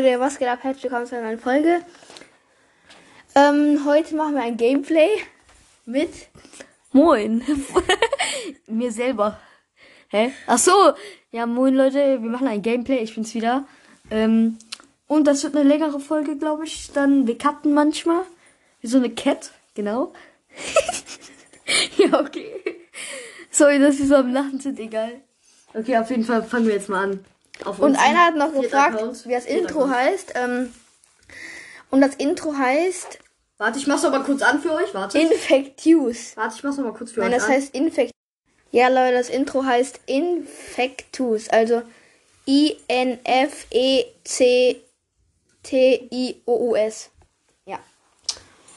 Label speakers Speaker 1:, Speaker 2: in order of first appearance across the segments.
Speaker 1: Leute, was geht ab? Herzlich willkommen zu einer neuen Folge. Ähm, heute machen wir ein Gameplay mit Moin. Mir selber. Hä? Ach so. Ja, moin Leute, wir machen ein Gameplay. Ich bin's wieder. Ähm, und das wird eine längere Folge, glaube ich. Dann, wir cutten manchmal. Wie so eine Cat, genau. ja, okay. Sorry, dass wir so am Lachen sind, egal. Okay, auf jeden Fall fangen wir jetzt mal an.
Speaker 2: Und einer hat noch gefragt,
Speaker 1: Account.
Speaker 2: wie das Intro
Speaker 1: Account.
Speaker 2: heißt. Ähm, und das Intro heißt
Speaker 1: Warte, ich mach's noch mal kurz an für euch. Warte.
Speaker 2: Infectus.
Speaker 1: Warte, ich mach's noch mal kurz für
Speaker 2: Nein,
Speaker 1: euch
Speaker 2: das
Speaker 1: an.
Speaker 2: heißt Infect. Ja, Leute, das Intro heißt Infectus. Also I-N-F-E-C-T-I-O-U-S. Ja.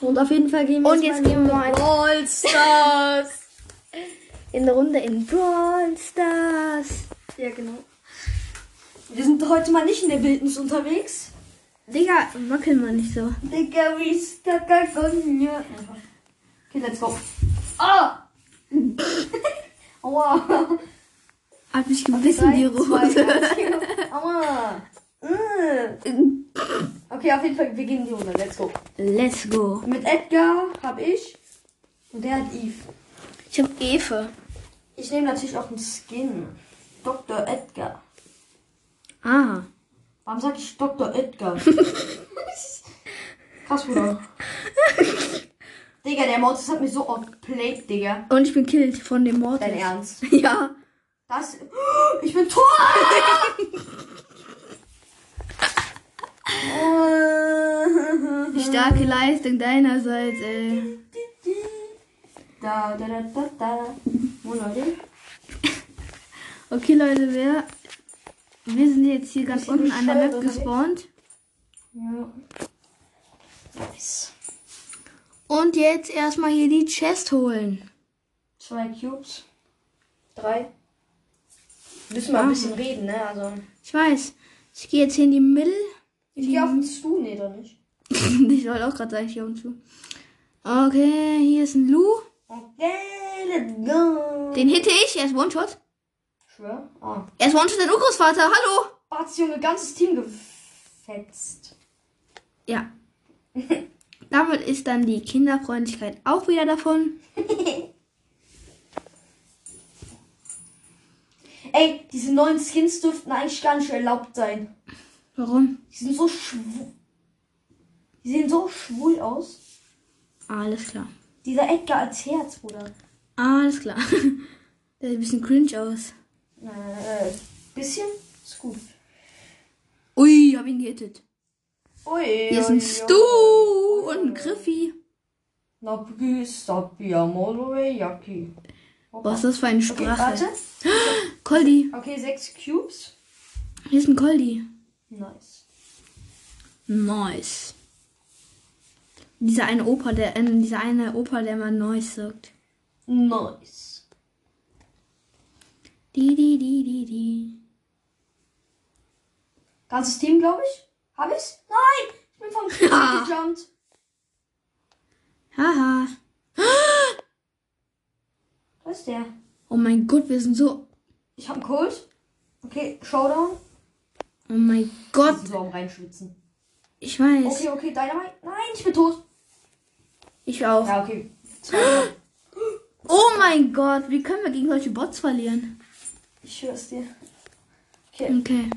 Speaker 1: Und auf jeden Fall gehen wir
Speaker 2: Und jetzt gehen wir mal
Speaker 1: Brawl Stars.
Speaker 2: in der Runde in Brawl Stars.
Speaker 1: ja, genau. Wir sind heute mal nicht in der Wildnis unterwegs.
Speaker 2: Digga, wackel mal nicht so.
Speaker 1: Digga, wie starker Gonja. Okay, let's go. Ah! Aua.
Speaker 2: Hab mich gebissen, die
Speaker 1: Drei,
Speaker 2: Rose.
Speaker 1: Aua. Äh. Okay, auf jeden Fall, wir gehen in die Runde. Let's go.
Speaker 2: Let's go.
Speaker 1: Mit Edgar hab ich und der hat Eve.
Speaker 2: Ich hab Eve.
Speaker 1: Ich nehme natürlich auch einen Skin. Dr. Edgar.
Speaker 2: Ah.
Speaker 1: Warum sag ich Dr. Edgar? Krass, Bruder. Digga, der Mortis hat mich so outplayed, Digga.
Speaker 2: Und ich bin killed von dem Mortis.
Speaker 1: Dein Ernst?
Speaker 2: Ja.
Speaker 1: Das. Ich bin tot!
Speaker 2: Starke Leistung deinerseits, ey.
Speaker 1: Da, da, da, da, da. Wo, Leute?
Speaker 2: Okay, Leute, wir, wir sind jetzt hier ganz unten an der Map gespawnt.
Speaker 1: Ja. Nice.
Speaker 2: Und jetzt erstmal hier die Chest holen.
Speaker 1: Zwei Cubes. Drei. Müssen wir ein bisschen reden, ne? Also.
Speaker 2: Ich weiß. Ich gehe jetzt hier in die Mitte.
Speaker 1: Ich gehe auf den Stuhl, nee, doch nicht.
Speaker 2: ich wollte auch gerade sagen, ich gehe um zu. Okay, hier ist ein Lu.
Speaker 1: Okay, let's go.
Speaker 2: Den hitte ich. Er ist One-Shot.
Speaker 1: Schwör? Ah.
Speaker 2: Er ist One-Shot, dein Urgroßvater. Hallo.
Speaker 1: Batz, Junge, ganzes Team gefetzt.
Speaker 2: Ja. Damit ist dann die Kinderfreundlichkeit auch wieder davon.
Speaker 1: Ey, diese neuen Skins dürften eigentlich gar nicht erlaubt sein.
Speaker 2: Warum?
Speaker 1: Die sind so schwul. Die sehen so schwul aus.
Speaker 2: Alles klar.
Speaker 1: Dieser Edgar als Herz, Bruder.
Speaker 2: Alles klar. Der sieht ein bisschen cringe aus.
Speaker 1: Äh, bisschen? Ist gut.
Speaker 2: Ui, hab ihn gehittet.
Speaker 1: Ui,
Speaker 2: Hier ist ein Stu und ein Griffi. Was ist das für eine
Speaker 1: Okay,
Speaker 2: Sprache?
Speaker 1: warte.
Speaker 2: Koldi.
Speaker 1: Okay, sechs Cubes.
Speaker 2: Hier ist ein Koldi.
Speaker 1: Nice.
Speaker 2: Nice. Dieser eine Opa, der, äh, dieser eine Opa, der mal Nice sagt.
Speaker 1: Nice.
Speaker 2: Die, die, die, die, die.
Speaker 1: Ganzes Team, glaube ich. Hab ich's? Nein! Ich bin vom
Speaker 2: Ja.
Speaker 1: gejumpt.
Speaker 2: Haha.
Speaker 1: Da ist der.
Speaker 2: Oh mein Gott, wir sind so.
Speaker 1: Ich hab einen Colt. Okay, Showdown.
Speaker 2: Oh mein Gott.
Speaker 1: So am reinschwitzen.
Speaker 2: Ich weiß.
Speaker 1: Okay, okay, Dynamite. Nein, ich bin tot.
Speaker 2: Ich auch.
Speaker 1: Ja, okay.
Speaker 2: Oh mein Gott, wie können wir gegen solche Bots verlieren?
Speaker 1: Ich schwör's dir. Okay,
Speaker 2: Okay.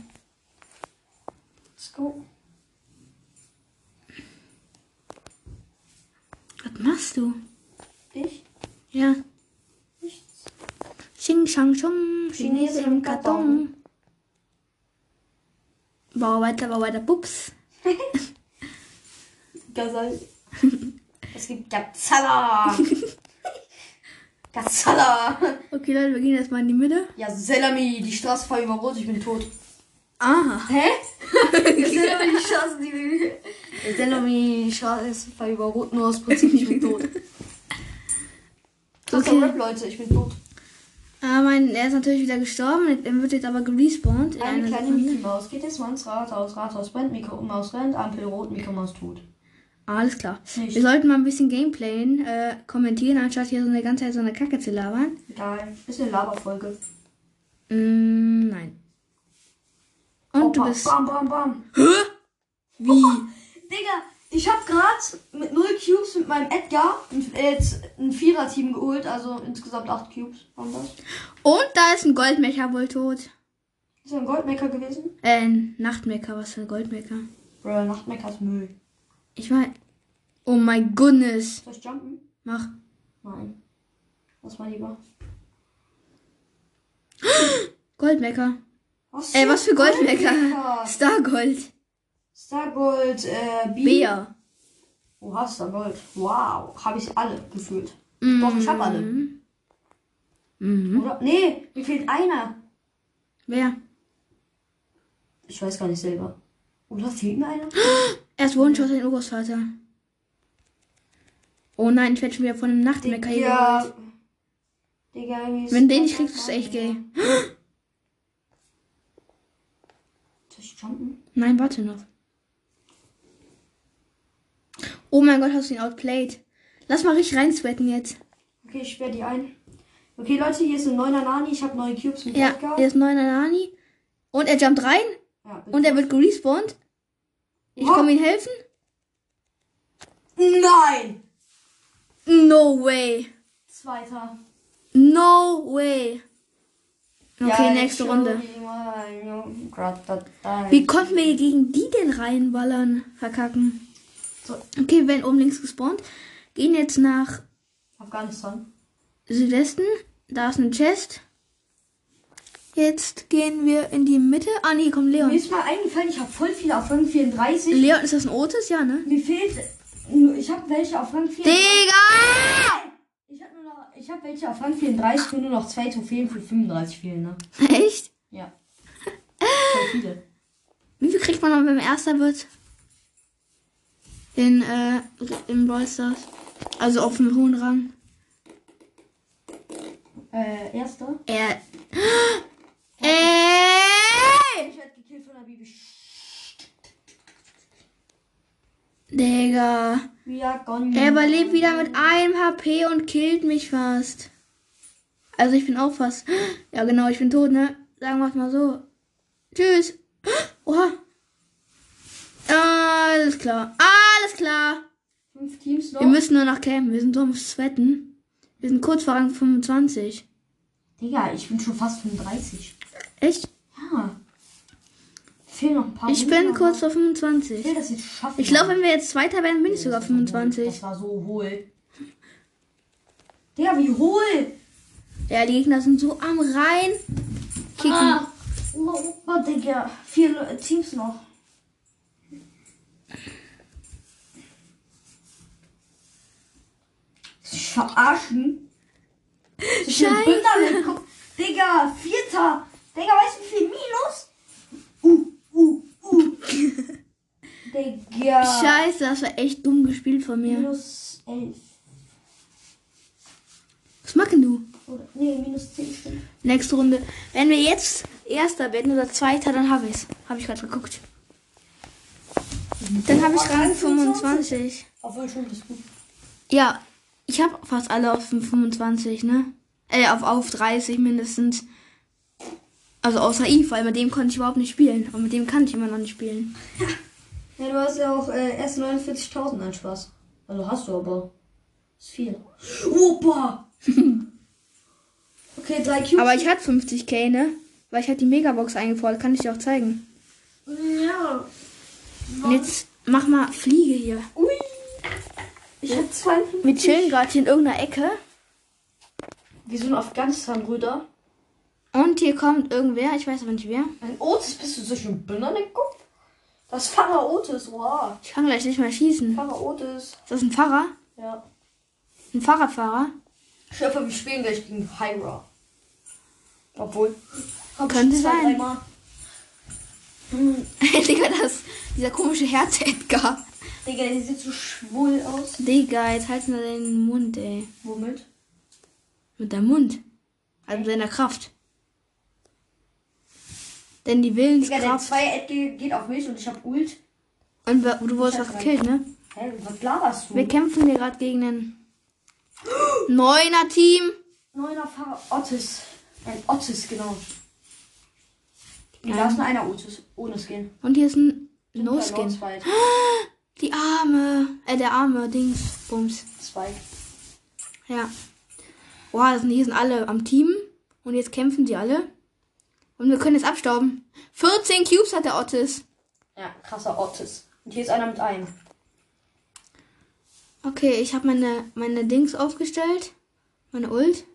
Speaker 1: let's go.
Speaker 2: Was machst du?
Speaker 1: Ich?
Speaker 2: Ja.
Speaker 1: Nichts.
Speaker 2: Xing Shang Chung. Chinese im Karton. Bau weiter, bau weiter. Pups.
Speaker 1: Gazal. es gibt Gazala. Gazala.
Speaker 2: Okay, Leute, wir gehen erstmal in die Mitte.
Speaker 1: Ja, Selami, die Straße war über Rot, ich bin tot.
Speaker 2: Aha.
Speaker 1: Hä? Selami, die Straße, die. Selami, die Straße war über Rot, nur aus Prinzip, ich bin tot.
Speaker 2: Okay.
Speaker 1: okay. Rap, Leute, ich bin tot.
Speaker 2: Ah, mein, er ist natürlich wieder gestorben. Er wird jetzt aber gerespawnt. in
Speaker 1: Eine kleine. Mickey Maus geht jetzt mal ins Rathaus. Rathaus brennt, Mickey Maus rennt, Ampel rot, Mickey Maus tot.
Speaker 2: Alles klar.
Speaker 1: Nicht.
Speaker 2: Wir sollten mal ein bisschen Gameplayen äh, kommentieren, anstatt hier so eine ganze Zeit so eine Kacke zu labern.
Speaker 1: Egal. Ist eine Laberfolge.
Speaker 2: Mm, nein. Und
Speaker 1: Oh,
Speaker 2: du bist.
Speaker 1: Bam, bam, bam.
Speaker 2: Hä? Wie?
Speaker 1: Digga, ich hab grad mit 0 Cubes mit meinem Edgar ein, äh, jetzt ein Vierer-Team geholt, also insgesamt 8 Cubes das.
Speaker 2: Und da ist ein Goldmecker wohl tot.
Speaker 1: Ist das ein Goldmecker gewesen?
Speaker 2: Äh, ein Nachtmecker, was für ein Goldmecker.
Speaker 1: Bro, Nachtmecker ist Müll.
Speaker 2: Ich mein. Oh my goodness.
Speaker 1: Soll ich jumpen?
Speaker 2: Mach.
Speaker 1: Nein. Lass mal lieber.
Speaker 2: Goldmecker.
Speaker 1: Was
Speaker 2: Ey, was für Goldmecker?
Speaker 1: Goldmecker?
Speaker 2: Stargold.
Speaker 1: Stargold, äh, B.
Speaker 2: Bär.
Speaker 1: Oha, Stargold. Wow. Habe ich alle gefühlt. Doch, ich hab alle.
Speaker 2: Mhm.
Speaker 1: Oder? Nee, mir fehlt einer.
Speaker 2: Wer?
Speaker 1: Ich weiß gar nicht selber. Oder fehlt mir einer?
Speaker 2: Er ist One-Shot in Urgroßvater. Oh nein, ich werde schon wieder von einem Nachtmecker hier
Speaker 1: Ja. Digga, ist
Speaker 2: Wenn du den nicht kriegst, ist echt gay.
Speaker 1: Soll ich jumpen?
Speaker 2: Nein, warte noch. Oh mein Gott, hast du ihn outplayed. Lass mal richtig rein sweaten jetzt.
Speaker 1: Okay, ich sperre die ein. Okay, Leute, hier ist ein neuner Nani. Ich habe neue Cubes mit
Speaker 2: Ja,
Speaker 1: Edgar.
Speaker 2: er ist neuner Nani. Und er jumpt rein
Speaker 1: Ja, bitte.
Speaker 2: und er wird gerespawnt. Ich komme ihm helfen.
Speaker 1: Nein!
Speaker 2: No way.
Speaker 1: Zweiter.
Speaker 2: No way. Okay,
Speaker 1: Ja,
Speaker 2: nächste Runde. Wie konnten wir gegen die denn reinballern? Verkacken.
Speaker 1: So.
Speaker 2: Okay, wir werden oben links gespawnt. Gehen jetzt nach
Speaker 1: Afghanistan.
Speaker 2: Südwesten. Da ist ein Chest. Jetzt gehen wir in die Mitte. Ah, nee, kommt
Speaker 1: Mir
Speaker 2: Leon.
Speaker 1: ist mal eingefallen, ich habe voll viele auf Rang 34.
Speaker 2: Leon, ist das ein Otis? Ja, ne?
Speaker 1: Mir fehlt. Ich habe welche auf Rang 34.
Speaker 2: Digga!
Speaker 1: Ich habe noch. Ich habe welche auf Rang 34 und nur noch zwei Trophäen für 35 fehlen, ne?
Speaker 2: Echt?
Speaker 1: Ja. Voll viele.
Speaker 2: Wie viel kriegt man, wenn man Erster wird? In, äh, im Brawl Stars. Also auf einem hohen Rang.
Speaker 1: Äh, erster.
Speaker 2: Er.
Speaker 1: Von der Bibi.
Speaker 2: Digga. Er überlebt wieder mit einem HP und killt mich fast. Also ich bin auch fast. Ja genau, ich bin tot, ne? Sagen wir es mal so. Tschüss. Oha. Alles klar. Alles klar.
Speaker 1: Fünf Teams noch.
Speaker 2: Wir müssen nur noch campen. Wir sind so am Sweaten. Wir sind kurz vor Rang 25.
Speaker 1: Digga, ich bin schon fast 35. Fehlen noch ein paar
Speaker 2: Ich bin kurz vor
Speaker 1: Ich
Speaker 2: 25.
Speaker 1: will das jetzt schaffen.
Speaker 2: Ich glaube, wenn wir jetzt Zweiter werden, bin ich sogar
Speaker 1: Das war hohl.
Speaker 2: 25.
Speaker 1: Das war so hohl. Digga, wie hohl.
Speaker 2: Ja, die Gegner sind so am Rein. Kicken.
Speaker 1: Ah, oh, oh, Digga. Vier Teams noch. Verarschen.
Speaker 2: Scheiße.
Speaker 1: Digga, vierter. Digga, weißt du, wie viel Minus? Digga.
Speaker 2: Scheiße, das war echt dumm gespielt von mir.
Speaker 1: Minus 11.
Speaker 2: Was machen du?
Speaker 1: Oder, nee, minus 10 stimmt.
Speaker 2: Nächste Runde. Wenn wir jetzt Erster werden oder Zweiter, dann habe ich es. Habe ich gerade geguckt. Dann habe ich Rang 25.
Speaker 1: Obwohl schon, das ist gut.
Speaker 2: Ja, ich habe fast alle auf 25, ne? Äh, auf, auf 30 mindestens. Also außer Eve, weil mit dem konnte ich überhaupt nicht spielen. Und mit dem kann ich immer noch nicht spielen.
Speaker 1: Ja, du hast ja auch äh, erst 49.000 an Spaß. Also hast du aber. Ist viel. Opa! okay, drei Cubes.
Speaker 2: Aber ich hatte 50k, ne? Weil ich hatte die Megabox eingefordert. Kann ich dir auch zeigen.
Speaker 1: Ja.
Speaker 2: Und jetzt mach mal Fliege hier.
Speaker 1: Ui. Ich hab 52.
Speaker 2: Wir chillen gerade hier in irgendeiner Ecke.
Speaker 1: Wie so ein Afghanistan-Brüder.
Speaker 2: Und hier kommt irgendwer, ich weiß aber nicht wer.
Speaker 1: Ein Otis, bist du so schön Birnen im Kopf? Das ist Pfarrer Otis, wow.
Speaker 2: Ich kann gleich nicht mehr schießen.
Speaker 1: Pfarrer Otis.
Speaker 2: Ist das ein Pfarrer?
Speaker 1: Ja.
Speaker 2: Ein Fahrradfahrer?
Speaker 1: Ich hoffe, wir spielen gleich gegen Hyra. Obwohl.
Speaker 2: Könnte sein.
Speaker 1: dreimal.
Speaker 2: Digga, das, dieser komische Herz-Edgar.
Speaker 1: Digga, die sieht so schwul aus.
Speaker 2: Digga, jetzt halt mal deinen Mund, ey.
Speaker 1: Womit?
Speaker 2: Mit deinem Mund. Also mit deiner Kraft. Denn die
Speaker 1: Digga, der
Speaker 2: Willenskraft.
Speaker 1: Zweier geht auf mich und ich hab Ult.
Speaker 2: Und du wurdest
Speaker 1: hab
Speaker 2: gekillt, ne?
Speaker 1: Hä, was laberst du?
Speaker 2: Wir kämpfen hier gerade gegen ein Neuner Team.
Speaker 1: Neuner Fahrer Otis. Ein Otis, genau. Da ist nur einer Otis. Ohne Skin.
Speaker 2: Und hier ist ein No
Speaker 1: Stimmt,
Speaker 2: Skin.
Speaker 1: Zwei.
Speaker 2: Die arme, äh, der arme Dings, Bums.
Speaker 1: Zwei.
Speaker 2: Ja. Boah, sind, hier sind alle am Team. Und jetzt kämpfen die alle. Und wir können jetzt abstauben. 14 Cubes hat der Otis.
Speaker 1: Ja, krasser Otis. Und hier ist einer mit einem.
Speaker 2: Okay, ich habe meine, meine Dings aufgestellt. Meine Ult.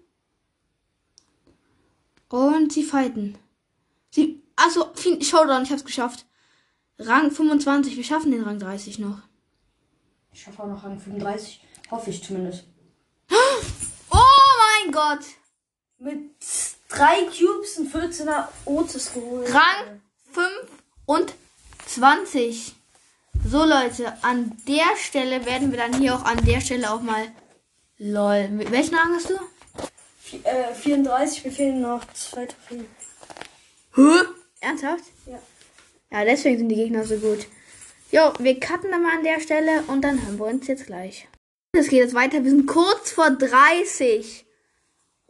Speaker 2: Und sie fighten. Sie. Achso, Showdown, ich hab's geschafft. Rang 25, wir schaffen den Rang 30 noch.
Speaker 1: Ich schaffe auch noch Rang 35. Hoffe ich zumindest.
Speaker 2: Oh mein Gott!
Speaker 1: Mit drei Cubes und 14er Otis geholt.
Speaker 2: Rang 25. So Leute, an der Stelle werden wir dann hier auch an der Stelle auch mal. Lol. Welchen Rang hast du?
Speaker 1: Vi- äh, 34, mir fehlen noch zwei Trophäen.
Speaker 2: Hä? Ernsthaft?
Speaker 1: Ja.
Speaker 2: Ja, deswegen sind die Gegner so gut. Jo, wir cutten dann mal an der Stelle und dann hören wir uns jetzt gleich. Es geht jetzt weiter. Wir sind kurz vor 30.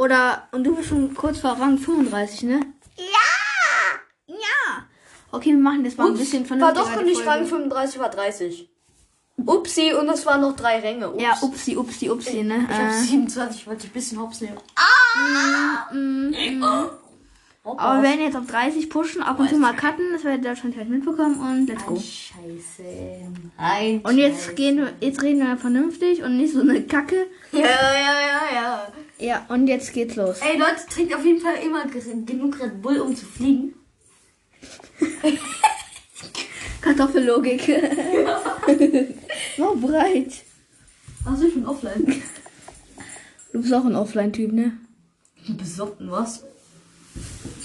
Speaker 2: Oder, und du bist schon kurz vor Rang 35, ne? Ja! Ja! Okay, wir machen das mal ein bisschen
Speaker 1: war
Speaker 2: vernünftiger.
Speaker 1: doch nicht
Speaker 2: Folge.
Speaker 1: Rang 35, war 30. Upsi, und es waren noch drei Ränge. Ups.
Speaker 2: Ja, upsi, upsi, upsi, ne?
Speaker 1: Ich hab
Speaker 2: Äh,
Speaker 1: 27, wollte ich ein bisschen hops nehmen.
Speaker 2: mm,
Speaker 1: Hoppa.
Speaker 2: aber wir werden jetzt auf 30 pushen, ab und zu mal cutten, das werdet ihr wahrscheinlich mitbekommen und let's go.
Speaker 1: Scheiße. Ein
Speaker 2: Und jetzt gehen wir, jetzt reden wir vernünftig und nicht so eine Kacke.
Speaker 1: Ja, ja, ja, ja.
Speaker 2: Ja, und jetzt geht's los.
Speaker 1: Ey, Leute, trinkt auf jeden Fall immer ge- genug Red Bull, um zu fliegen.
Speaker 2: Kartoffellogik. so breit.
Speaker 1: Also ich bin offline.
Speaker 2: Du bist auch ein Offline-Typ, ne?
Speaker 1: Besoffen, was?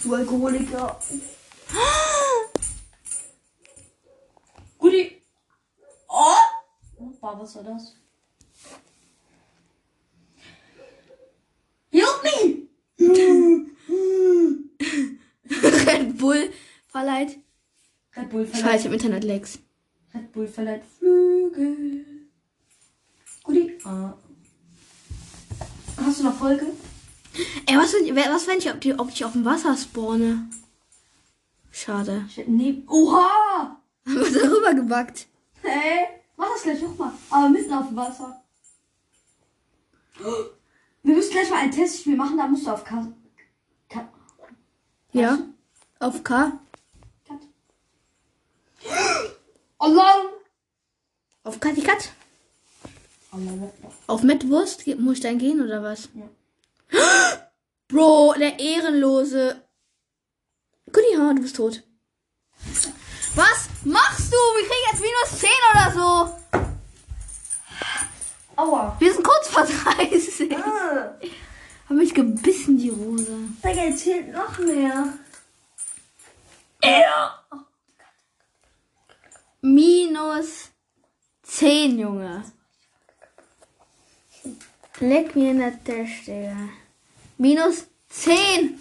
Speaker 1: Du Alkoholiker. Guti. Oh! Opa, was war das?
Speaker 2: Bull verleiht.
Speaker 1: Red Bull verleiht,
Speaker 2: Scheiße, im Internet Lex.
Speaker 1: Red Bull verleiht Flügel. Guti. Ah. Hast du noch Folge?
Speaker 2: Ey, was, was wenn ich, ob, die, ob ich auf dem Wasser spawne? Schade.
Speaker 1: Nee. Oha!
Speaker 2: Haben wir darüber gebackt.
Speaker 1: Hey, mach das gleich nochmal. Aber mitten auf dem Wasser. Wir müssen gleich mal ein Testspiel machen, da musst du auf K. K
Speaker 2: Ja. Auf K.
Speaker 1: Cut. Allah!
Speaker 2: Auf Kati Kat. Auf Mettwurst muss ich dann gehen oder was?
Speaker 1: Ja.
Speaker 2: Bro, der Ehrenlose. Goodie, du bist tot. Was machst du? Wir kriegen jetzt minus 10 oder so.
Speaker 1: Aua.
Speaker 2: Wir sind kurz vor 30.
Speaker 1: Ah,
Speaker 2: Hab mich gebissen, die Rose.
Speaker 1: Digga, jetzt fehlt noch mehr.
Speaker 2: Minus 10, Junge. Leck mir in der Tasche, Digga. Minus 10.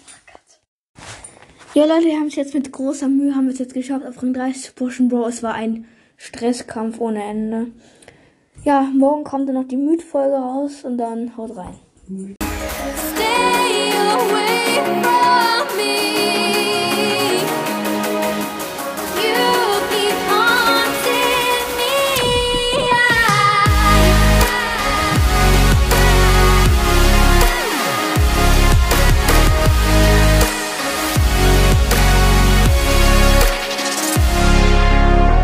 Speaker 2: Ja, Leute, wir haben es jetzt mit großer Mühe, haben wir es jetzt geschafft, auf Rang 30 zu pushen, Bro. Es war ein Stresskampf ohne Ende. Ja, morgen kommt dann noch die Müd-Folge raus und dann haut rein.